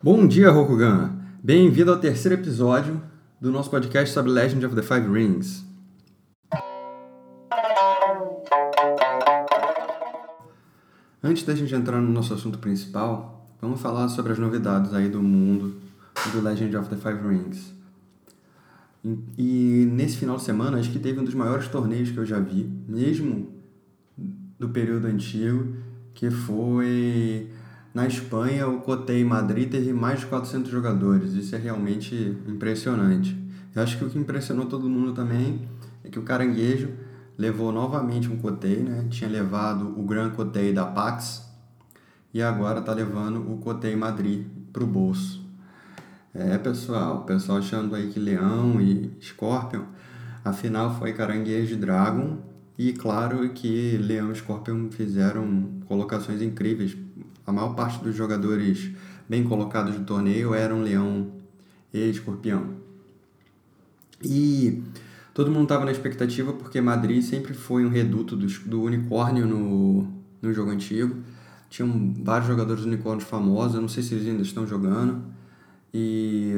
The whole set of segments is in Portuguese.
Bom dia, Rokugan! Bem-vindo ao terceiro episódio do nosso podcast sobre Legend of the Five Rings. Antes da gente entrar no nosso assunto principal, vamos falar sobre as novidades aí do mundo do Legend of the Five Rings. E nesse final de semana, acho que teve um dos maiores torneios que eu já vi, mesmo do período antigo, que foi na Espanha, o Cotei Madrid teve mais de 400 jogadores. Isso é realmente impressionante. Eu acho que o que impressionou todo mundo também é que o Caranguejo levou novamente um Cotei, né? Tinha levado o Gran Cotei da Pax e agora está levando o Cotei Madrid para o bolso. É, pessoal, o pessoal achando aí que Leão e Scorpion, afinal foi Caranguejo e Dragon e claro que Leão e Scorpion fizeram colocações incríveis. A maior parte dos jogadores bem colocados do torneio eram Leão e Escorpião. E todo mundo estava na expectativa porque Madrid sempre foi um reduto do, do unicórnio no, no jogo antigo. Tinham vários jogadores unicórnios famosos, eu não sei se eles ainda estão jogando. E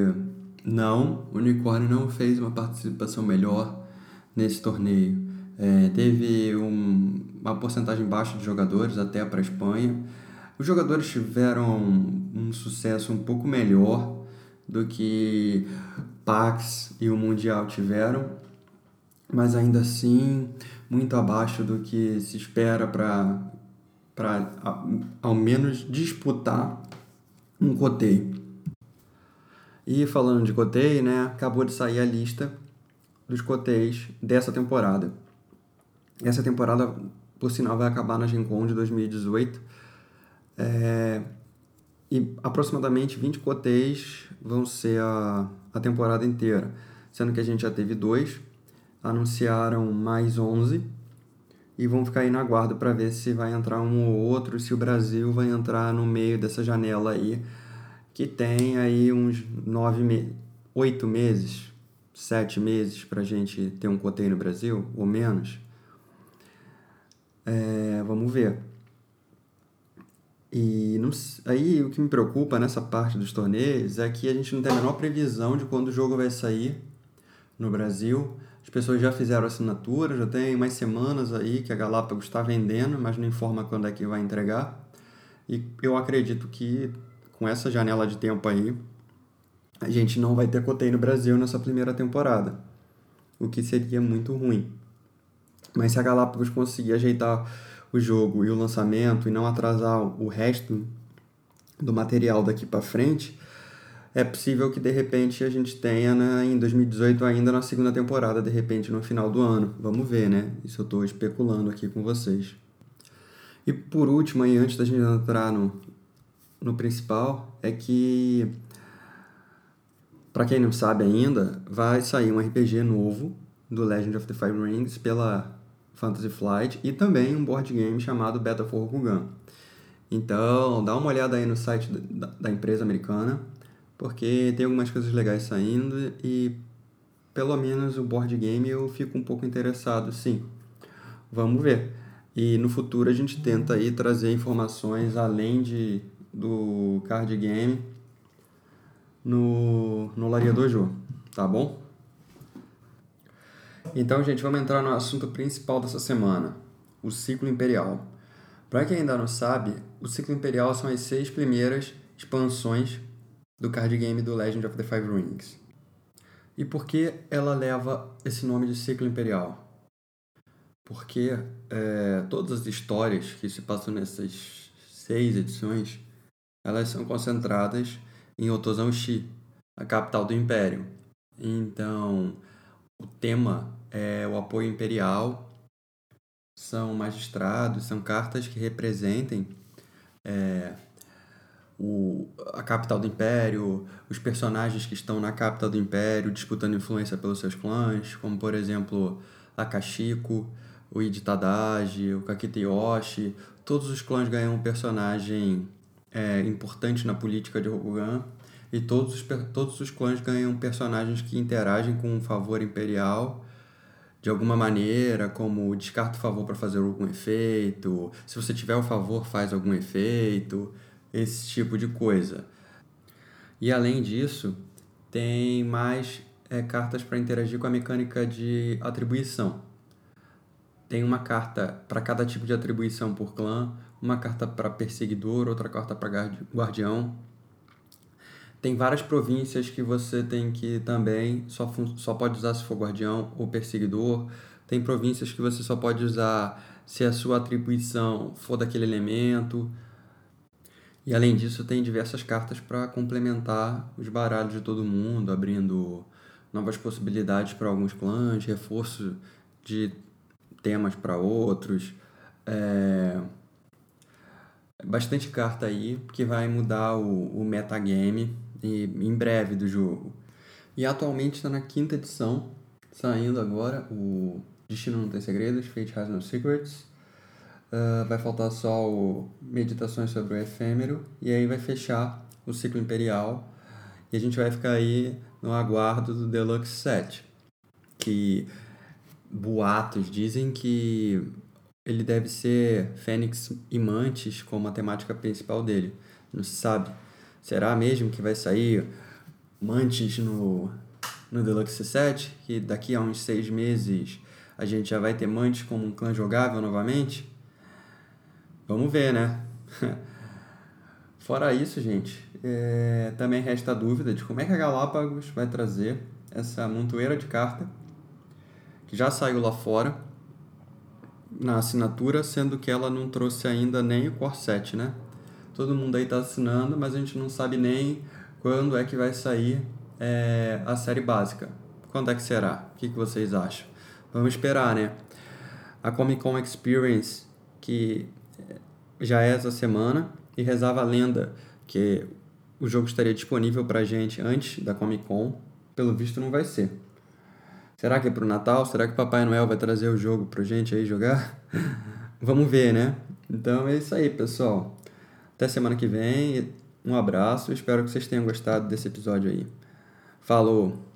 não, o unicórnio não fez uma participação melhor nesse torneio. É, teve um, uma porcentagem baixa de jogadores até para a Espanha. Os jogadores tiveram um sucesso um pouco melhor do que Pax e o Mundial tiveram, mas ainda assim muito abaixo do que se espera para para ao menos disputar um coteio. E falando de coteio, né, acabou de sair a lista dos coteios dessa temporada. Essa temporada, por sinal, vai acabar na Gen Con de 2018. É, e aproximadamente 20 cotéis vão ser a, a temporada inteira, sendo que a gente já teve dois, anunciaram mais 11 e vão ficar aí na guarda para ver se vai entrar um ou outro, se o Brasil vai entrar no meio dessa janela aí, que tem aí uns nove me oito meses, sete meses para a gente ter um coteio no Brasil, ou menos. É, vamos ver. E não, aí o que me preocupa nessa parte dos torneios é que a gente não tem a menor previsão de quando o jogo vai sair no Brasil. As pessoas já fizeram assinatura, já tem mais semanas aí que a Galápagos está vendendo, mas não informa quando é que vai entregar. E eu acredito que com essa janela de tempo aí, a gente não vai ter coteio no Brasil nessa primeira temporada, o que seria muito ruim. Mas se a Galápagos conseguir ajeitar o jogo e o lançamento e não atrasar o resto do material daqui para frente, é possível que de repente a gente tenha né, em 2018 ainda na segunda temporada, de repente no final do ano. Vamos ver, né? Isso eu estou especulando aqui com vocês. E por último, aí, antes da gente entrar no, no principal, é que, para quem não sabe ainda, vai sair um RPG novo do Legend of the Five Rings pela Fantasy Flight e também um board game chamado Battle for Rokugan. Então, dá uma olhada aí no site da, da empresa americana, porque tem algumas coisas legais saindo e pelo menos o board game eu fico um pouco interessado, sim. Vamos ver. E no futuro a gente tenta aí trazer informações além de, do card game no, no Laria Dojo, tá bom? Então, gente, vamos entrar no assunto principal dessa semana, o ciclo imperial. Para quem ainda não sabe, o ciclo imperial são as seis primeiras expansões do card game do Legend of the Five Rings. E por que ela leva esse nome de ciclo imperial? Porque é, todas as histórias que se passam nessas seis edições, elas são concentradas em Otozan-shi, a capital do império. Então, o tema é o apoio imperial, são magistrados, são cartas que representem é, o, a capital do império, os personagens que estão na capital do império disputando influência pelos seus clãs, como por exemplo Akashiko, o Iji Tadashi, o Kakiteyoshi, todos os clãs ganham um personagem é, importante na política de Rokugan. E todos os, todos os clãs ganham personagens que interagem com um favor imperial de alguma maneira, como descarta o favor para fazer algum efeito, se você tiver o favor, faz algum efeito, esse tipo de coisa. E além disso, tem mais é, cartas para interagir com a mecânica de atribuição. Tem uma carta para cada tipo de atribuição por clã, uma carta para perseguidor, outra carta para guardião. Tem várias províncias que você tem que também só, só pode usar se for guardião ou perseguidor. Tem províncias que você só pode usar se a sua atribuição for daquele elemento. E além disso, tem diversas cartas para complementar os baralhos de todo mundo, abrindo novas possibilidades para alguns clãs, reforço de temas para outros. É... Bastante carta aí que vai mudar o, o metagame em breve do jogo. E atualmente está na quinta edição, saindo agora o Destino Não Tem Segredos, Fate Has No Secrets. Uh, vai faltar só o Meditações sobre o Efêmero e aí vai fechar o ciclo imperial e a gente vai ficar aí no aguardo do Deluxe Set, que boatos dizem que ele deve ser Fênix e Mantis como a temática principal dele. Não se sabe. Será mesmo que vai sair Mantis no, no Deluxe Set? Que daqui a uns seis meses a gente já vai ter Mantis como um clã jogável novamente? Vamos ver, né? Fora isso, gente, é, também resta a dúvida de como é que a Galápagos vai trazer essa montoeira de carta que já saiu lá fora na assinatura, sendo que ela não trouxe ainda nem o Core 7, né? Todo mundo aí está assinando, mas a gente não sabe nem quando é que vai sair é, a série básica. Quando é que será? O que, que vocês acham? Vamos esperar, né? A Comic Con Experience, que já é essa semana e rezava a lenda que o jogo estaria disponível para gente antes da Comic Con. Pelo visto, não vai ser. Será que é pro Natal? Será que Papai Noel vai trazer o jogo pra gente aí jogar? Vamos ver, né? Então é isso aí, pessoal. Até semana que vem. Um abraço. Espero que vocês tenham gostado desse episódio aí. Falou!